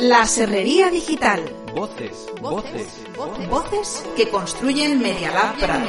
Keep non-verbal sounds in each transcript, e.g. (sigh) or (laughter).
La Serrería Digital. Voces, voces, voces, Voces que construyen Media Lab Prado.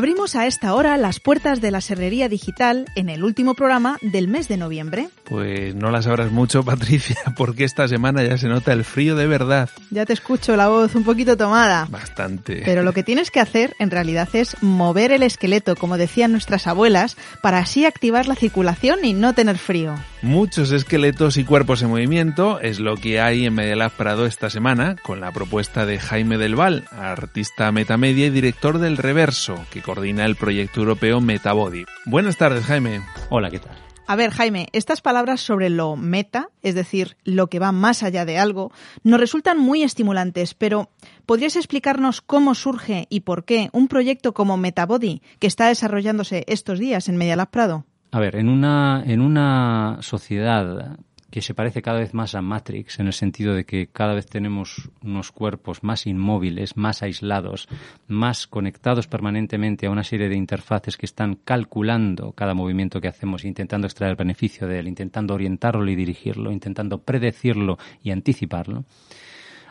Abrimos a esta hora las puertas de la Serrería Digital en el último programa del mes de noviembre. Pues no las sabrás mucho, (laughs) Patricia, porque esta semana ya se nota el frío de verdad. Ya te escucho la voz un poquito tomada. Bastante. Pero lo que tienes que hacer en realidad es mover el esqueleto, como decían nuestras abuelas, para así activar la circulación y no tener frío. Muchos esqueletos y cuerpos en movimiento es lo que hay en Medialab Prado esta semana, con la propuesta de Jaime Del Val, artista metamedia y director del Reverso, que coordina el proyecto europeo Metabody. Buenas tardes, Jaime. Hola, ¿qué tal? A ver, Jaime, estas palabras sobre lo meta, es decir, lo que va más allá de algo, nos resultan muy estimulantes, pero ¿podrías explicarnos cómo surge y por qué un proyecto como Metabody, que está desarrollándose estos días en Medialab Prado? A ver, en una, en una sociedad que se parece cada vez más a Matrix, en el sentido de que cada vez tenemos unos cuerpos más inmóviles, más aislados, más conectados permanentemente a una serie de interfaces que están calculando cada movimiento que hacemos, intentando extraer beneficio de él, intentando orientarlo y dirigirlo, intentando predecirlo y anticiparlo,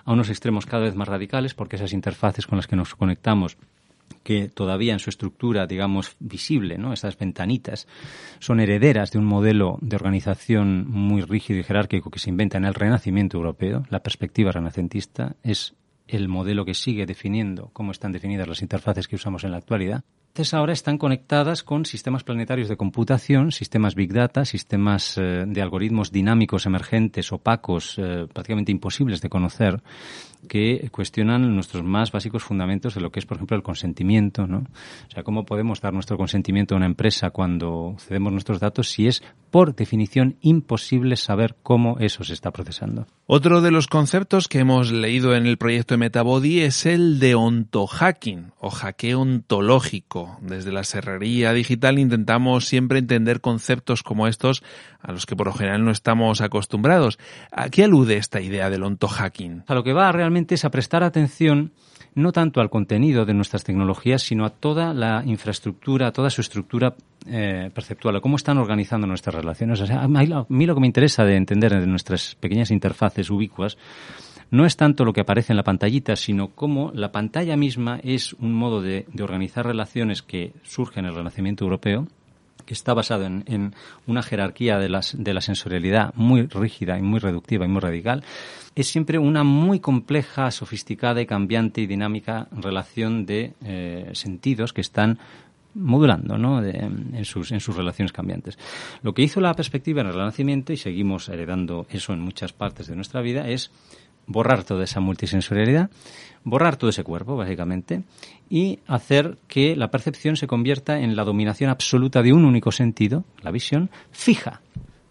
a unos extremos cada vez más radicales, porque esas interfaces con las que nos conectamos que todavía en su estructura, digamos, visible, ¿no? Esas ventanitas son herederas de un modelo de organización muy rígido y jerárquico que se inventa en el Renacimiento europeo. La perspectiva renacentista es el modelo que sigue definiendo cómo están definidas las interfaces que usamos en la actualidad. Entonces ahora están conectadas con sistemas planetarios de computación, sistemas Big Data, sistemas eh, de algoritmos dinámicos, emergentes, opacos, eh, prácticamente imposibles de conocer, que cuestionan nuestros más básicos fundamentos de lo que es, por ejemplo, el consentimiento, ¿no? O sea, cómo podemos dar nuestro consentimiento a una empresa cuando cedemos nuestros datos si es, por definición, imposible saber cómo eso se está procesando. Otro de los conceptos que hemos leído en el proyecto de Metabody es el de ontohacking o hackeo ontológico. Desde la serrería digital intentamos siempre entender conceptos como estos a los que por lo general no estamos acostumbrados. ¿A qué alude esta idea del ontohacking? A lo que va realmente es a prestar atención no tanto al contenido de nuestras tecnologías, sino a toda la infraestructura, a toda su estructura eh, perceptual, a cómo están organizando nuestras relaciones. A mí lo que me interesa de entender en nuestras pequeñas interfaces ubicuas no es tanto lo que aparece en la pantallita, sino cómo la pantalla misma es un modo de, de organizar relaciones que surge en el Renacimiento europeo, que está basado en, una jerarquía de, la sensorialidad muy rígida y muy reductiva y muy radical, es siempre una muy compleja, sofisticada y cambiante y dinámica relación de eh, sentidos que están modulando ¿no? En, sus, en sus relaciones cambiantes. Lo que hizo la perspectiva en el Renacimiento, y seguimos heredando eso en muchas partes de nuestra vida, es borrar toda esa multisensorialidad, borrar todo ese cuerpo, básicamente, y hacer que la percepción se convierta en la dominación absoluta de un único sentido, la visión, fija.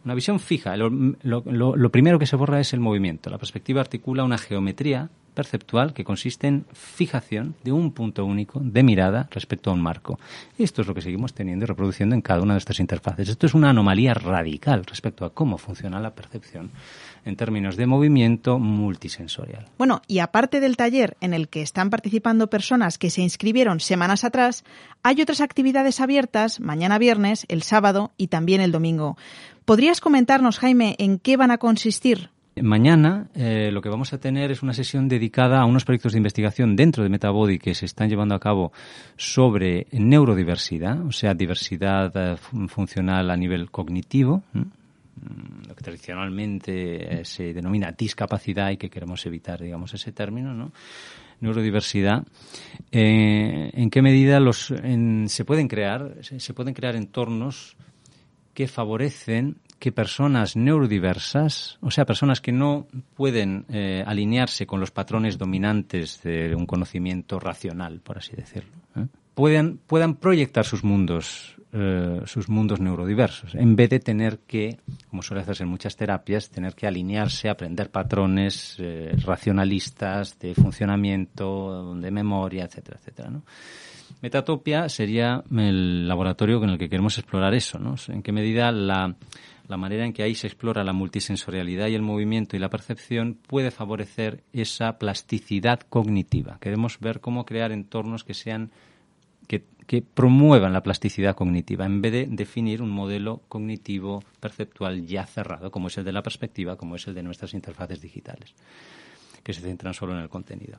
Una visión fija. Lo, primero que se borra es el movimiento. La perspectiva articula una geometría perceptual que consiste en fijación de un punto único de mirada respecto a un marco. Y esto es lo que seguimos teniendo y reproduciendo en cada una de estas interfaces. Esto es una anomalía radical respecto a cómo funciona la percepción en términos de movimiento multisensorial. Bueno, y aparte del taller en el que están participando personas que se inscribieron semanas atrás, hay otras actividades abiertas mañana viernes, el sábado y también el domingo. ¿Podrías comentarnos, Jaime, en qué van a consistir? Mañana eh, lo que vamos a tener es una sesión dedicada a unos proyectos de investigación dentro de Metabody que se están llevando a cabo sobre neurodiversidad, o sea, diversidad eh, funcional a nivel cognitivo, ¿eh? lo que tradicionalmente se denomina discapacidad y que queremos evitar, digamos, ese término, ¿no? neurodiversidad, eh, ¿en qué medida los, en, se pueden crear, se pueden crear entornos que favorecen que personas neurodiversas, o sea, personas que no pueden eh, alinearse con los patrones dominantes de un conocimiento racional, por así decirlo, ¿eh? puedan, puedan proyectar sus mundos, eh, sus mundos neurodiversos, en vez de tener que, como suele hacerse en muchas terapias, tener que alinearse, aprender patrones racionalistas de funcionamiento, de memoria, etcétera, etcétera, ¿no? Metatopia sería el laboratorio en el que queremos explorar eso, ¿no? En qué medida la, la manera en que ahí se explora la multisensorialidad y el movimiento y la percepción puede favorecer esa plasticidad cognitiva. Queremos ver cómo crear entornos que sean que, promuevan la plasticidad cognitiva en vez de definir un modelo cognitivo perceptual ya cerrado, como es el de la perspectiva, como es el de nuestras interfaces digitales, que se centran solo en el contenido.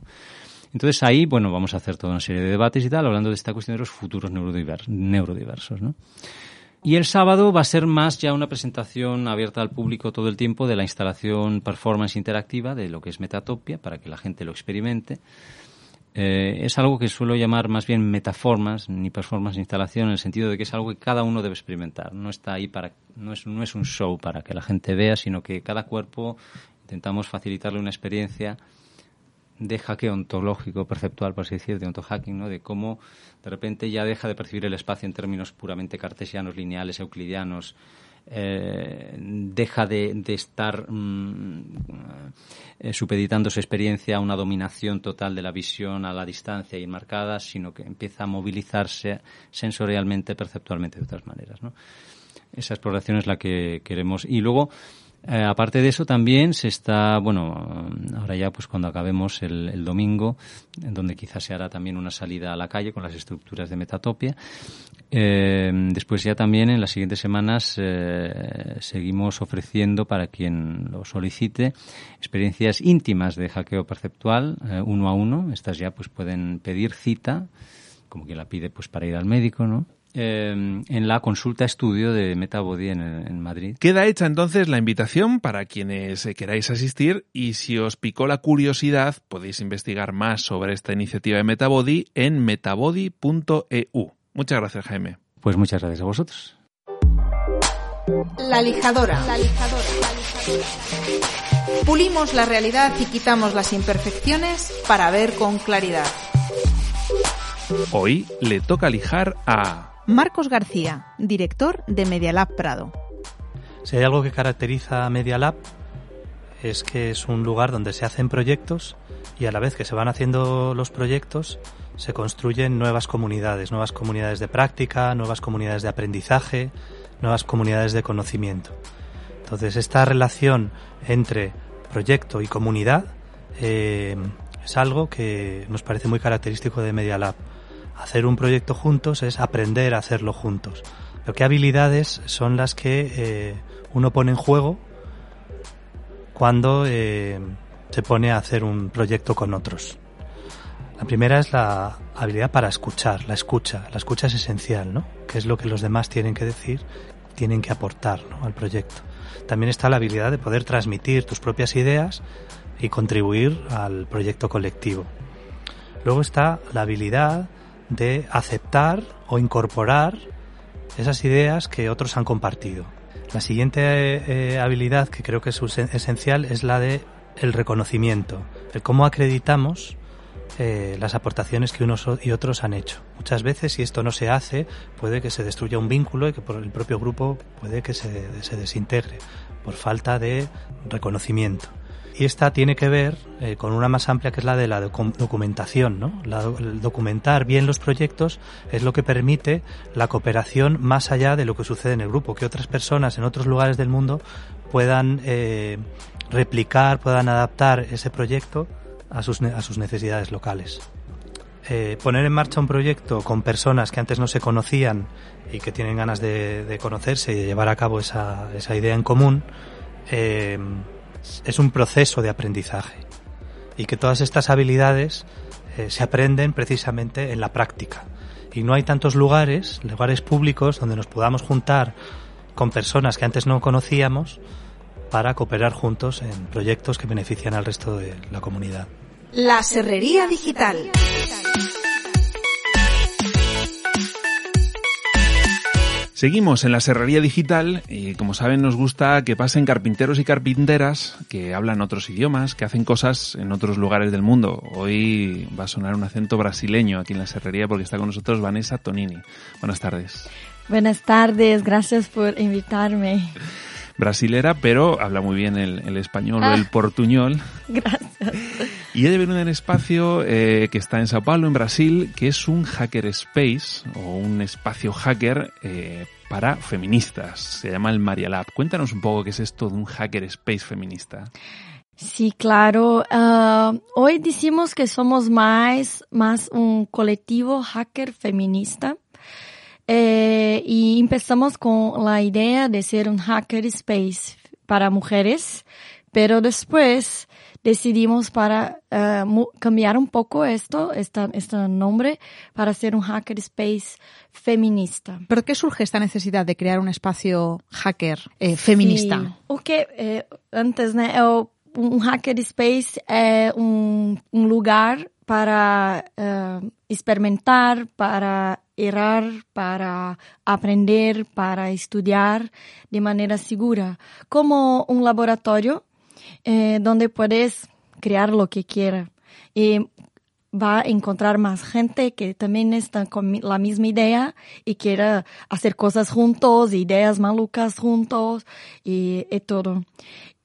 Entonces ahí, bueno, vamos a hacer toda una serie de debates y tal, hablando de esta cuestión de los futuros neurodiversos, ¿no? Y el sábado va a ser más ya una presentación abierta al público todo el tiempo de la instalación performance interactiva de lo que es Metatopia para que la gente lo experimente. Eh, es algo que suelo llamar más bien metaformas, ni performance instalación, en el sentido de que es algo que cada uno debe experimentar. No está ahí para, no es, no es un show para que la gente vea, sino que cada cuerpo intentamos facilitarle una experiencia de hackeo ontológico, perceptual, por así decir, de ontohacking, ¿no? de cómo de repente ya deja de percibir el espacio en términos puramente cartesianos, lineales, euclidianos, eh, deja de, estar mm, eh, supeditando su experiencia a una dominación total de la visión a la distancia y enmarcada, sino que empieza a movilizarse sensorialmente, perceptualmente de otras maneras. ¿no? Esa exploración es la que queremos. Y luego, eh, aparte de eso, también se está, bueno, ahora ya pues cuando acabemos el, domingo, en donde quizás se hará también una salida a la calle con las estructuras de Metatopia. Eh, después ya también en las siguientes semanas eh, seguimos ofreciendo para quien lo solicite experiencias íntimas de hackeo perceptual uno a uno. Estas ya pues pueden pedir cita, como quien la pide pues para ir al médico, ¿no? Em, en la consulta estudio de Metabody en, en, Madrid. Queda hecha entonces la invitación para quienes queráis asistir y si os picó la curiosidad podéis investigar más sobre esta iniciativa de Metabody en metabody.eu. Muchas gracias Jaime. Pues muchas gracias a vosotros. La lijadora. La lijadora. Pulimos la realidad y quitamos las imperfecciones para ver con claridad. Hoy le toca lijar a Marcos García, director de Media Lab Prado. Si hay algo que caracteriza a Media Lab es que es un lugar donde se hacen proyectos y a la vez que se van haciendo los proyectos se construyen nuevas comunidades, nuevas comunidades de práctica, nuevas comunidades de aprendizaje, nuevas comunidades de conocimiento. Entonces esta relación entre proyecto y comunidad eh, es algo que nos parece muy característico de Media Lab hacer un proyecto juntos es aprender a hacerlo juntos. Pero qué habilidades son las que eh, uno pone en juego cuando eh, se pone a hacer un proyecto con otros. La primera es la habilidad para escuchar, la escucha. La escucha es esencial, ¿no? Que es lo que los demás tienen que decir, tienen que aportar al proyecto. También está la habilidad de poder transmitir tus propias ideas y contribuir al proyecto colectivo. Luego está la habilidad de aceptar o incorporar esas ideas que otros han compartido. La siguiente eh, habilidad que creo que es esencial es la de el reconocimiento, el cómo acreditamos eh, las aportaciones que unos y otros han hecho. Muchas veces, si esto no se hace, puede que se destruya un vínculo y que por el propio grupo puede que se, se desintegre por falta de reconocimiento y esta tiene que ver eh, con una más amplia que es la de la documentación. ¿no? documentar bien los proyectos es lo que permite la cooperación más allá de lo que sucede en el grupo, que otras personas en otros lugares del mundo puedan eh, replicar, puedan adaptar ese proyecto a sus, necesidades locales. Eh, poner en marcha un proyecto con personas que antes no se conocían y que tienen ganas de, conocerse y de llevar a cabo esa idea en común, es un proceso de aprendizaje y que todas estas habilidades eh, se aprenden precisamente en la práctica. Y no hay tantos lugares, lugares públicos, donde nos podamos juntar con personas que antes no conocíamos para cooperar juntos en proyectos que benefician al resto de la comunidad. La Serrería Digital. Seguimos en la Serrería Digital y como saben nos gusta que pasen carpinteros y carpinteras que hablan otros idiomas, que hacen cosas en otros lugares del mundo. Hoy va a sonar un acento brasileño aquí en la Serrería porque está con nosotros Vanessa Tonini. Buenas tardes. Buenas tardes, gracias por invitarme. Brasilera, pero habla muy bien el, español o el ah. portuñol. (laughs) Gracias. Y ella viene en un espacio eh, que está en Sao Paulo, en Brasil, que es un hacker space o un espacio hacker eh, para feministas. Se llama el Maria Lab. Cuéntanos un poco qué es esto de un hacker space feminista. Sí, claro. Ah, hoy decimos que somos más, más un colectivo hacker feminista. Eh, y empezamos con la idea de ser un hacker space para mujeres, pero después decidimos para eh, cambiar un poco esto, este nombre, para ser un hacker space feminista. ¿Pero qué surge esta necesidad de crear un espacio hacker eh, feminista? Sí. Ok, eh, antes, ¿no? un hacker space es un, un lugar para experimentar, para errar, para aprender, para estudiar de manera segura, como un laboratorio eh, donde puedes crear lo que quieras. Y va a encontrar más gente que también está con la misma idea y quiera hacer cosas juntos, ideas malucas juntos y, todo.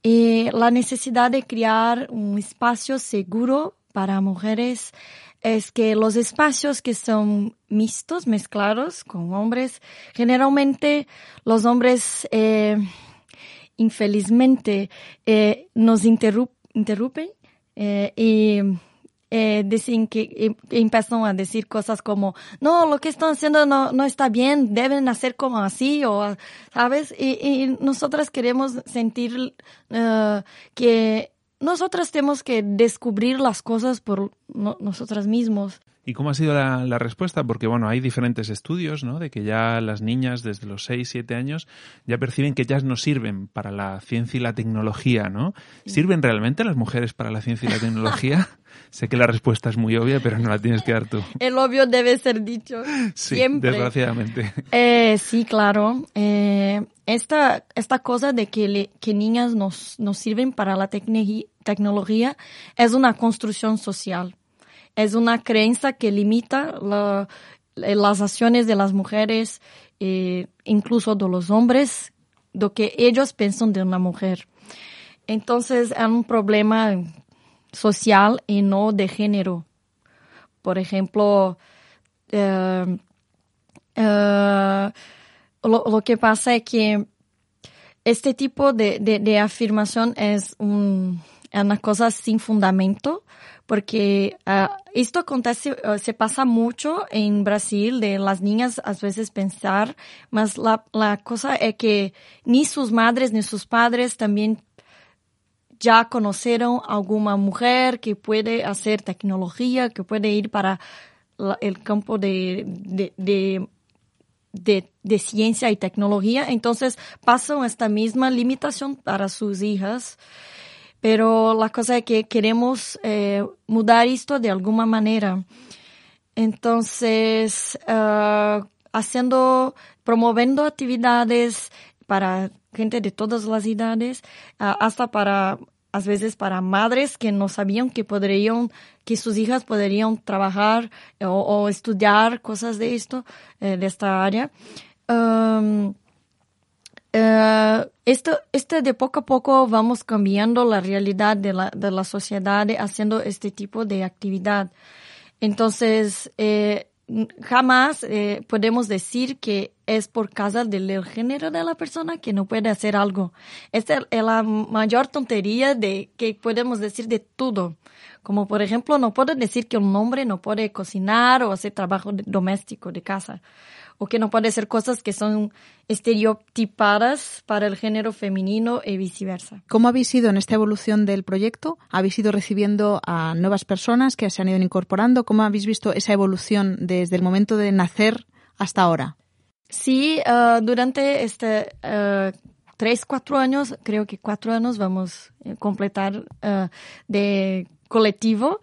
Y la necesidad de crear un espacio seguro para mujeres es que los espacios que son mixtos, mezclados con hombres, generalmente los hombres eh, infelizmente eh, nos interrumpen eh, y eh, dicen que em, empiezan a decir cosas como no lo que están haciendo no, no está bien deben hacer como así o sabes y, y nosotras queremos sentir que nosotras tenemos que descubrir las cosas por no, nosotras mismos ¿Y cómo ha sido la, respuesta? Porque, bueno, hay diferentes estudios, ¿no? De que ya las niñas desde los 6, 7 años ya perciben que ellas no sirven para la ciencia y la tecnología, ¿no? ¿Sirven realmente las mujeres para la ciencia y la tecnología? (laughs) sé que la respuesta es muy obvia, pero no la tienes que dar tú. El obvio debe ser dicho sí, siempre. desgraciadamente. Eh, sí, claro. Eh, esta, esta cosa de que, que niñas nos, nos sirven para la tecnología es una construcción social es una creencia que limita las acciones de las mujeres, e incluso de los hombres, lo que ellos piensan de una mujer. Entonces es un problema social y no de género. Por ejemplo, eh, eh, lo, que pasa es que este tipo de, afirmación es una cosa sin fundamento porque uh, esto acontece, uh, se pasa mucho en Brasil de las niñas a veces pensar, mas la, la cosa es que ni sus madres ni sus padres también ya conocieron alguna mujer que puede hacer tecnología, que puede ir para el campo de, de de, de, ciencia y tecnología, entonces pasan esta misma limitación para sus hijas pero la cosa es que queremos eh, mudar esto de alguna manera. Entonces, uh, haciendo, promoviendo actividades para gente de todas las edades, uh, hasta para, a veces para madres que no sabían que podrían, que sus hijas podrían trabajar o, o estudiar cosas de esto, eh, de esta área. Uh, esto, este de poco a poco vamos cambiando la realidad de la, de la sociedad haciendo este tipo de actividad. Entonces, eh, jamás eh, podemos decir que es por causa del género de la persona que no puede hacer algo. Esta es la mayor tontería de que podemos decir de todo. Como por ejemplo, no puedo decir que un hombre no puede cocinar o hacer trabajo doméstico de casa o que no puede ser cosas que son estereotipadas para el género femenino y viceversa. ¿Cómo habéis ido en esta evolución del proyecto? ¿Habéis ido recibiendo a nuevas personas que se han ido incorporando? ¿Cómo habéis visto esa evolución desde el momento de nacer hasta ahora? Sí, uh, durante este uh, tres, cuatro años, creo que cuatro años vamos a completar uh, de colectivo.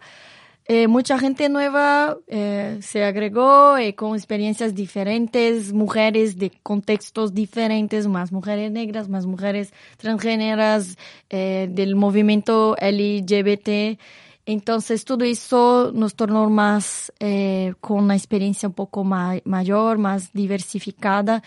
Eh, mucha gente nueva eh, se agregó eh, con experiencias diferentes, mujeres de contextos diferentes, más mujeres negras, más mujeres transgéneras, del movimiento LGBT. Entonces todo eso nos tornó más con una experiencia un poco mayor, más diversificada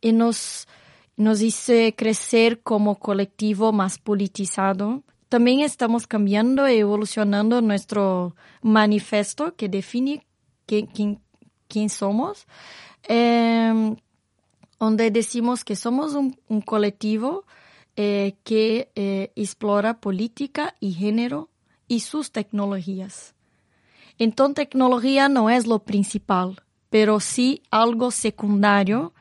y nos, nos hizo crecer como colectivo más politizado también estamos cambiando y evolucionando nuestro manifiesto que define quién, quién, somos, em, donde decimos que somos un, colectivo eh, que eh, explora política y género y sus tecnologías. Entonces, tecnología no es lo principal, pero sí algo secundario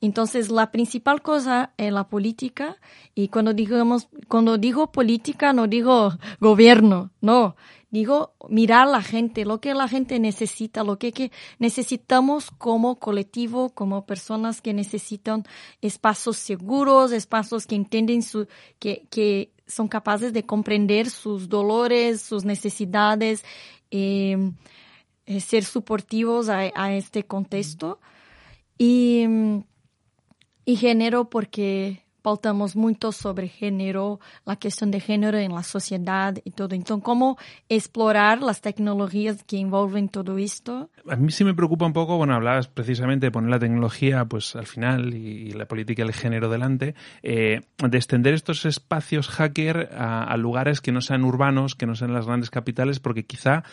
entonces, la principal cosa es la política y cuando digamos, cuando digo política no digo gobierno, no, digo mirar la gente, lo que la gente necesita, lo que, necesitamos como colectivo, como personas que necesitan espacios seguros, espacios que entienden su, que, que son capaces de comprender sus dolores, sus necesidades, eh, eh, ser suportivos a, a este contexto. Y y género porque pautamos mucho sobre género, la cuestión de género en la sociedad y todo. Entonces, ¿cómo explorar las tecnologías que envuelven todo esto? A mí sí me preocupa un poco, bueno, hablabas precisamente de poner la tecnología pues al final y, la política del género delante, eh, de extender estos espacios hacker a lugares que no sean urbanos, que no sean las grandes capitales, porque quizá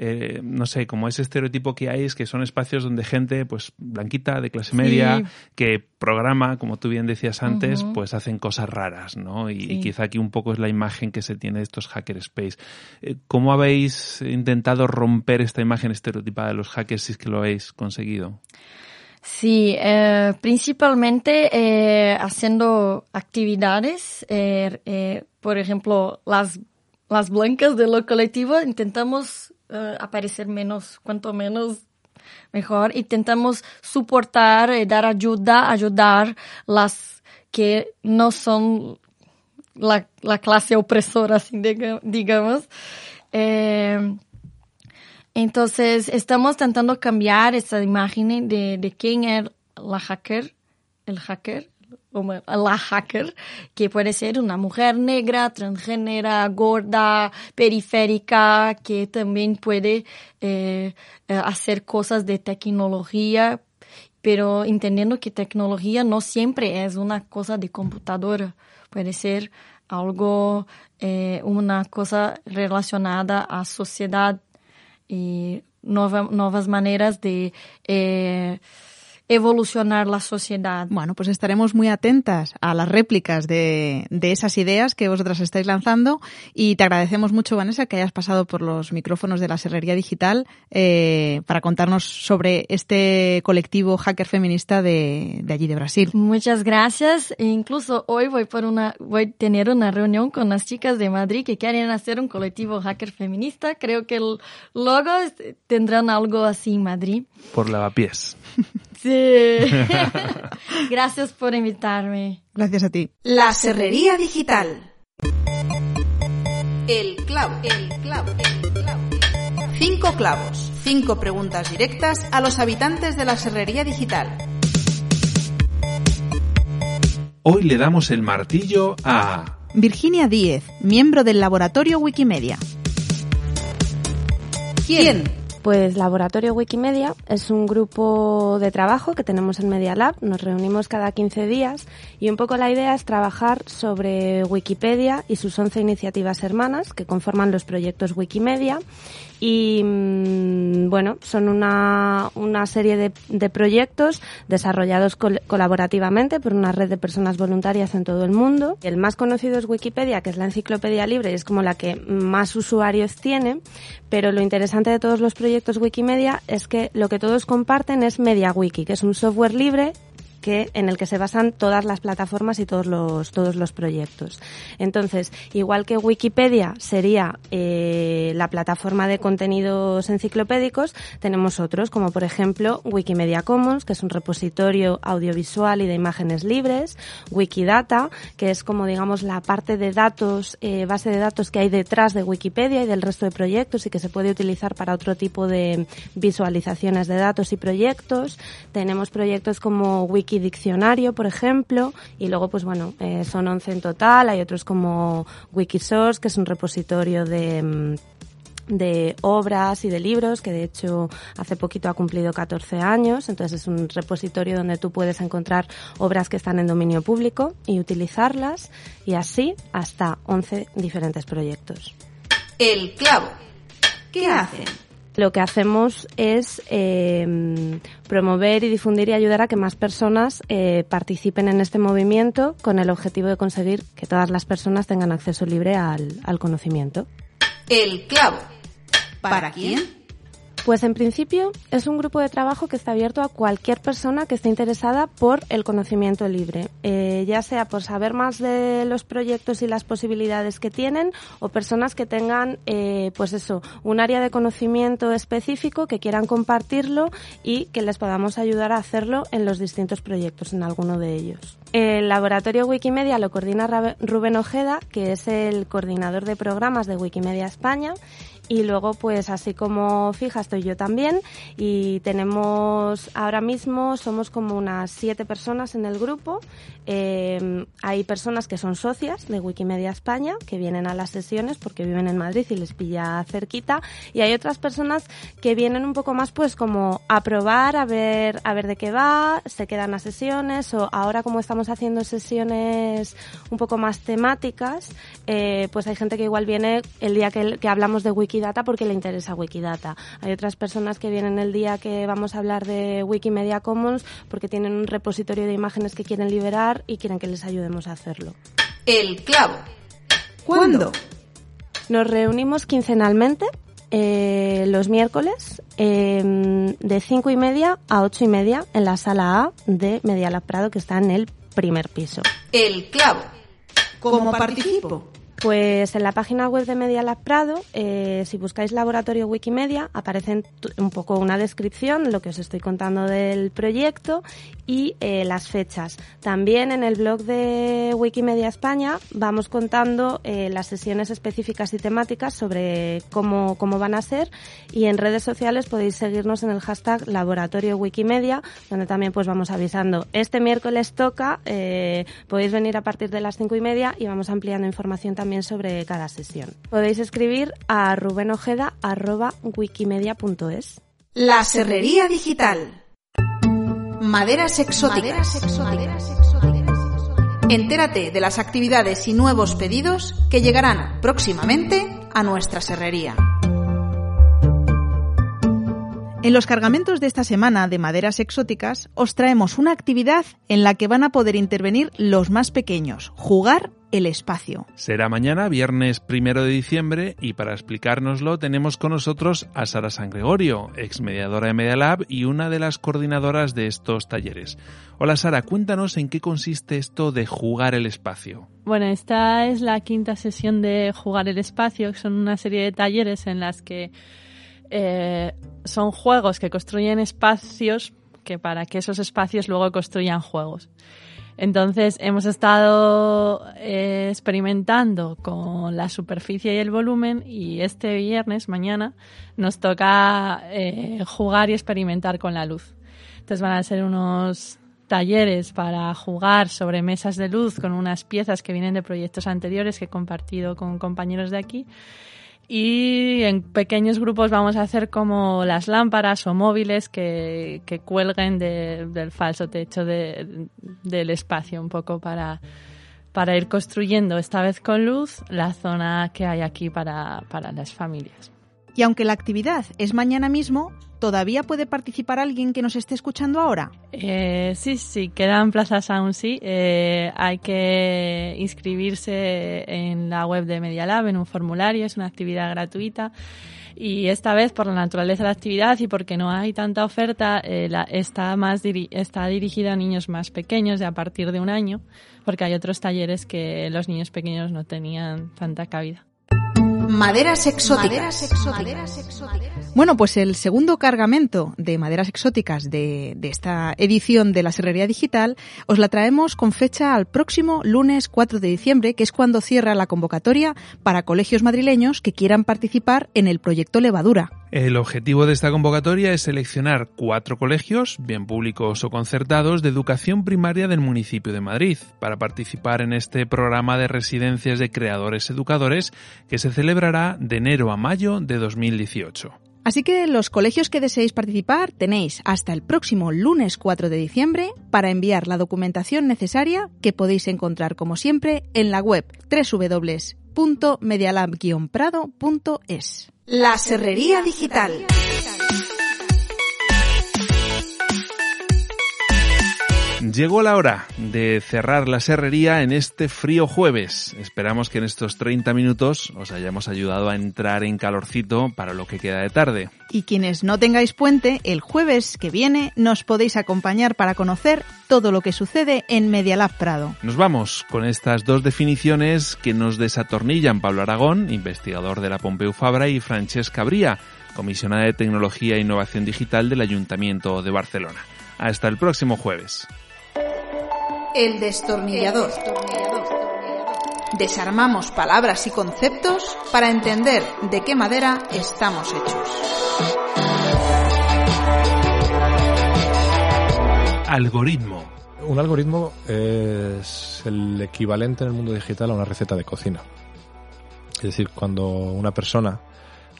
eh, no sé, como ese estereotipo que hay, es que son espacios donde gente, pues, blanquita, de clase media, que programa, como tú bien decías antes, pues hacen cosas raras, ¿no? Y, quizá aquí un poco es la imagen que se tiene de estos hackerspace. Eh, ¿Cómo habéis intentado romper esta imagen estereotipada de los hackers si es que lo habéis conseguido? Sí, eh, principalmente haciendo actividades, por ejemplo, las, las blancas de lo colectivo, intentamos uh, aparecer menos, cuanto menos mejor. Intentamos soportar y dar ayuda, ayudar las que no son la, la clase opresora, así digamos. Eh, entonces, estamos intentando cambiar esa imagen de, de quién es la hacker, el hacker, la hacker, que puede ser una mujer negra, transgénera, gorda, periférica, que también puede eh, eh, hacer cosas de tecnología, pero entendiendo que tecnología no siempre es una cosa de computadora, puede ser algo, eh, una cosa relacionada a sociedad y nuevas maneras de evolucionar la sociedad. Bueno, pues estaremos muy atentas a las réplicas de, de, esas ideas que vosotras estáis lanzando y te agradecemos mucho, Vanessa, que hayas pasado por los micrófonos de la Serrería Digital eh, para contarnos sobre este colectivo hacker feminista de, de, allí de Brasil. Muchas gracias. E incluso hoy voy por una, voy a tener una reunión con las chicas de Madrid que quieren hacer un colectivo hacker feminista. Creo que el, luego tendrán algo así en Madrid. Por lavapiés. (laughs) Sí. (laughs) Gracias por invitarme. Gracias a ti. La Serrería Digital. El clavo, el clavo, el clavo. Cinco clavos, cinco preguntas directas a los habitantes de la Serrería Digital. Hoy le damos el martillo a Virginia Díez, miembro del laboratorio Wikimedia. ¿Quién? Pues Laboratorio Wikimedia es un grupo de trabajo que tenemos en Media Lab. Nos reunimos cada 15 días y un poco la idea es trabajar sobre Wikipedia y sus 11 iniciativas hermanas que conforman los proyectos Wikimedia y mm, bueno, son una, una serie de, de proyectos desarrollados colaborativamente por una red de personas voluntarias en todo el mundo. El más conocido es Wikipedia, que es la enciclopedia libre y es como la que más usuarios tiene, pero lo interesante de todos los proyectos Wikimedia es que lo que todos comparten es MediaWiki, que es un software libre en el que se basan todas las plataformas y todos los, todos los proyectos. Entonces, igual que Wikipedia sería eh, la plataforma de contenidos enciclopédicos, tenemos otros, como por ejemplo Wikimedia Commons, que es un repositorio audiovisual y de imágenes libres, Wikidata, que es como digamos la parte de datos, eh, base de datos que hay detrás de Wikipedia y del resto de proyectos y que se puede utilizar para otro tipo de visualizaciones de datos y proyectos. Tenemos proyectos como Wikidiccionario, por ejemplo, y luego, pues bueno, eh, son 11 en total. Hay otros como Wikisource, que es un repositorio de mm, de obras y de libros, que de hecho hace poquito ha cumplido 14 años, entonces es un repositorio donde tú puedes encontrar obras que están en dominio público y utilizarlas, y así hasta 11 diferentes proyectos. El clavo. ¿Qué hacen? Lo que hacemos es eh, promover y difundir y ayudar a que más personas eh, participen en este movimiento con el objetivo de conseguir que todas las personas tengan acceso libre al, al conocimiento. El clavo. ¿Para quién? Pues en principio es un grupo de trabajo que está abierto a cualquier persona que esté interesada por el conocimiento libre, eh, ya sea por saber más de los proyectos y las posibilidades que tienen o personas que tengan, eh, pues eso, un área de conocimiento específico que quieran compartirlo y que les podamos ayudar a hacerlo en los distintos proyectos, en alguno de ellos. El laboratorio Wikimedia lo coordina Rubén Ojeda, que es el coordinador de programas de Wikimedia España y luego, pues así como fija, estoy yo también. Y tenemos ahora mismo, somos como unas siete personas en el grupo. Eh, hay personas que son socias de Wikimedia España, que vienen a las sesiones porque viven en Madrid y les pilla cerquita. Y hay otras personas que vienen un poco más, pues como a probar, a ver, a ver de qué va, se quedan a sesiones. O ahora, como estamos haciendo sesiones un poco más temáticas, eh, pues hay gente que igual viene el día que, que hablamos de Wikimedia Wikidata porque le interesa Wikidata. Hay otras personas que vienen el día que vamos a hablar de Wikimedia Commons porque tienen un repositorio de imágenes que quieren liberar y quieren que les ayudemos a hacerlo. El clavo. ¿Cuándo? Nos reunimos quincenalmente eh, los miércoles em, de cinco y media a ocho y media en la sala A de Media Prado que está en el primer piso. El clavo. ¿Cómo participo? Pues en la página web de Media Lab Prado, eh, si buscáis laboratorio Wikimedia, aparece un poco una descripción, lo que os estoy contando del proyecto y eh, las fechas. También en el blog de Wikimedia España vamos contando eh, las sesiones específicas y temáticas sobre cómo, cómo van a ser y en redes sociales podéis seguirnos en el hashtag Laboratorio Wikimedia, donde también pues vamos avisando. Este miércoles toca, podéis venir a partir de las cinco y media y vamos ampliando información también también sobre cada sesión. Podéis escribir a rubenojeda.wikimedia.es. La Serrería Digital. Maderas exóticas. Entérate de las actividades y nuevos pedidos que llegarán próximamente a nuestra serrería. En los cargamentos de esta semana de maderas exóticas os traemos una actividad en la que van a poder intervenir los más pequeños, jugar el espacio. Será mañana, viernes primero de diciembre, y para explicárnoslo tenemos con nosotros a Sara San Gregorio, ex mediadora de Media Lab y una de las coordinadoras de estos talleres. Hola Sara, cuéntanos en qué consiste esto de jugar el espacio. Bueno, esta es la quinta sesión de jugar el espacio, son una serie de talleres en las que eh, son juegos que construyen espacios que para que esos espacios luego construyan juegos. Entonces hemos estado eh, experimentando con la superficie y el volumen y este viernes, mañana, nos toca eh, jugar y experimentar con la luz. Entonces van a ser unos talleres para jugar sobre mesas de luz con unas piezas que vienen de proyectos anteriores que he compartido con compañeros de aquí y en pequeños grupos vamos a hacer como las lámparas o móviles que, que cuelguen del falso techo del espacio, un poco para, para ir construyendo, esta vez con luz, la zona que hay aquí para, para las familias. Y aunque la actividad es mañana mismo, ¿todavía puede participar alguien que nos esté escuchando ahora? Eh, sí, sí, quedan plazas aún sí. Eh, hay que inscribirse en la web de Media Lab, en un formulario, es una actividad gratuita Y esta vez, por la naturaleza de la actividad y porque no hay tanta oferta, eh, la, está, más está dirigida a niños más pequeños, de a partir de un año, porque hay otros talleres que los niños pequeños no tenían tanta cabida. Maderas exóticas. Bueno, pues el segundo cargamento de maderas exóticas de, de, esta edición de la Serrería Digital os la traemos con fecha al próximo lunes 4 de diciembre, que es cuando cierra la convocatoria para colegios madrileños que quieran participar en el proyecto Levadura. El objetivo de esta convocatoria es seleccionar cuatro colegios, bien públicos o concertados, de educación primaria del municipio de Madrid, para participar en este programa de residencias de creadores educadores que se celebrará de enero a mayo de 2018. Así que los colegios que deseéis participar tenéis hasta el próximo lunes 4 de diciembre para enviar la documentación necesaria que podéis encontrar como siempre en la web www.medialab-prado.es. La Serrería Digital. Llegó la hora de cerrar la serrería en este frío jueves. Esperamos que en estos 30 minutos os hayamos ayudado a entrar en calorcito para lo que queda de tarde. Y quienes no tengáis puente, el jueves que viene nos podéis acompañar para conocer todo lo que sucede en Medialab Prado. Nos vamos con estas dos definiciones que nos desatornillan Pablo Aragón, investigador de la Pompeu Fabra, y Francesca Bría, comisionada de Tecnología e Innovación Digital del Ayuntamiento de Barcelona. Hasta el próximo jueves. El destornillador. Desarmamos palabras y conceptos para entender de qué madera estamos hechos. Algoritmo. Un algoritmo es el equivalente en el mundo digital a una receta de cocina. Es decir, cuando una persona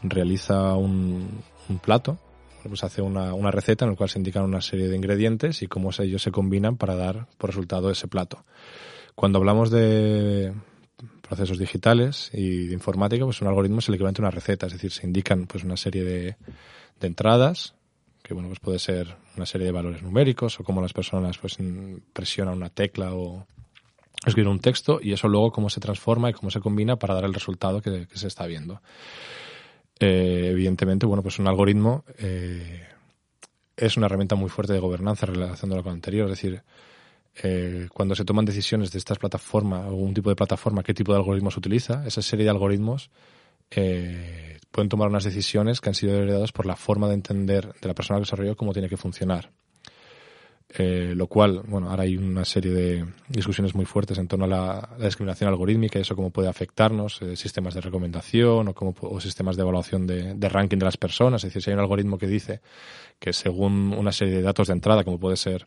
realiza un, un plato, pues hace una, una, receta en la cual se indican una serie de ingredientes y cómo ellos se combinan para dar por resultado ese plato. Cuando hablamos de procesos digitales y de informática, pues un algoritmo es el equivalente a una receta, es decir, se indican pues una serie de, de entradas, que bueno, pues puede ser una serie de valores numéricos o cómo las personas pues presionan una tecla o escriben un texto y eso luego cómo se transforma y cómo se combina para dar el resultado que, que se está viendo. Eh, evidentemente, bueno, pues un algoritmo eh, es una herramienta muy fuerte de gobernanza relacionándolo con lo anterior. Es decir, eh, cuando se toman decisiones de estas plataformas un tipo de plataforma, qué tipo de algoritmos utiliza, esa serie de algoritmos eh, pueden tomar unas decisiones que han sido heredadas por la forma de entender de la persona que desarrolló cómo tiene que funcionar. Eh, lo cual, bueno, ahora hay una serie de discusiones muy fuertes en torno a la, discriminación algorítmica y eso cómo puede afectarnos, eh, sistemas de recomendación o, cómo, o sistemas de evaluación de, ranking de las personas. Es decir, si hay un algoritmo que dice que según una serie de datos de entrada, como puede ser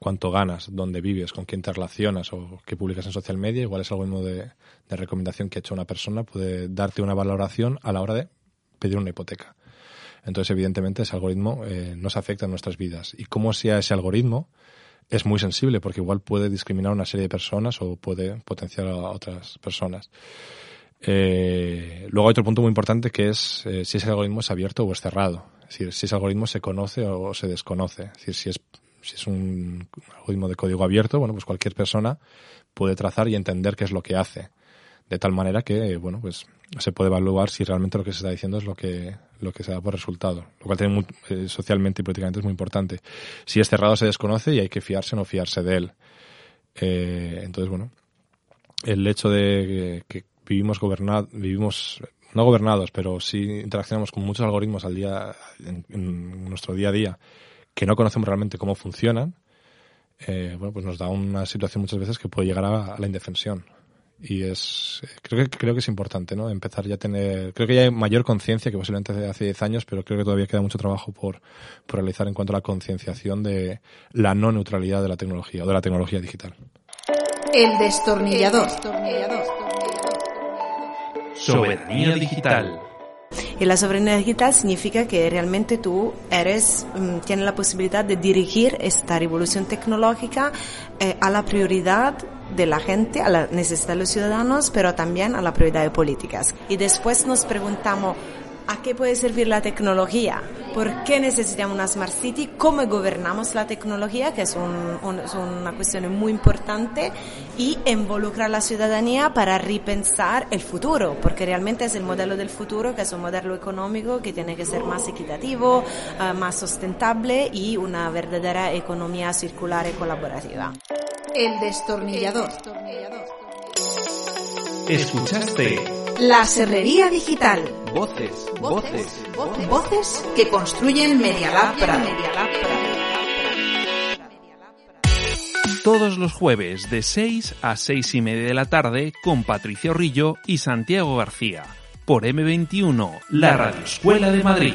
cuánto ganas, dónde vives, con quién te relacionas o qué publicas en social media, igual es algoritmo de recomendación que ha hecho una persona, puede darte una valoración a la hora de pedir una hipoteca. Entonces, evidentemente, ese algoritmo eh, nos afecta en nuestras vidas. Y cómo sea ese algoritmo es muy sensible porque igual puede discriminar a una serie de personas o puede potenciar a otras personas. Eh, luego hay otro punto muy importante que es eh, si ese algoritmo es abierto o es cerrado. Es decir, si ese algoritmo se conoce o se desconoce. Es decir, si es, si es un algoritmo de código abierto, bueno, pues cualquier persona puede trazar y entender qué es lo que hace. De tal manera que, bueno, pues se puede evaluar si realmente lo que se está diciendo es lo que, lo que se da por resultado, lo cual tiene muy, eh, socialmente y políticamente es muy importante. Si es cerrado se desconoce y hay que fiarse o no fiarse de él. Eh, entonces, bueno, el hecho de que, vivimos gobernados, vivimos no gobernados, pero sí interaccionamos con muchos algoritmos al día, en, nuestro día a día, que no conocemos realmente cómo funcionan, eh, bueno, pues nos da una situación muchas veces que puede llegar a la indefensión y es creo que creo que es importante no empezar ya a tener creo que ya hay mayor conciencia que posiblemente hace 10 años pero creo que todavía queda mucho trabajo por, por realizar en cuanto a la concienciación de la no neutralidad de la tecnología o de la tecnología digital. El destornillador, soberanía digital. Y la soberanía digital significa que realmente tú eres, um, tienes la posibilidad de dirigir esta revolución tecnológica eh, a la prioridad de la gente, a la necesidad de los ciudadanos, pero también a la prioridad de políticas. Y después nos preguntamos, ¿A qué puede servir la tecnología? ¿Por qué necesitamos una Smart City? ¿Cómo gobernamos la tecnología? Que es, una cuestión muy importante. Y involucrar a la ciudadanía para repensar el futuro, porque realmente es el modelo del futuro, que es un modelo económico que tiene que ser más equitativo, eh, más sustentable y una verdadera economía circular y colaborativa. El destornillador. Escuchaste La Serrería Digital. Voces, voces, voces, voces que construyen Media Lab Prado. Todos los jueves de 6 a 6 y media de la tarde con Patricia Rillo y Santiago García por M21, la Radio Escuela de Madrid.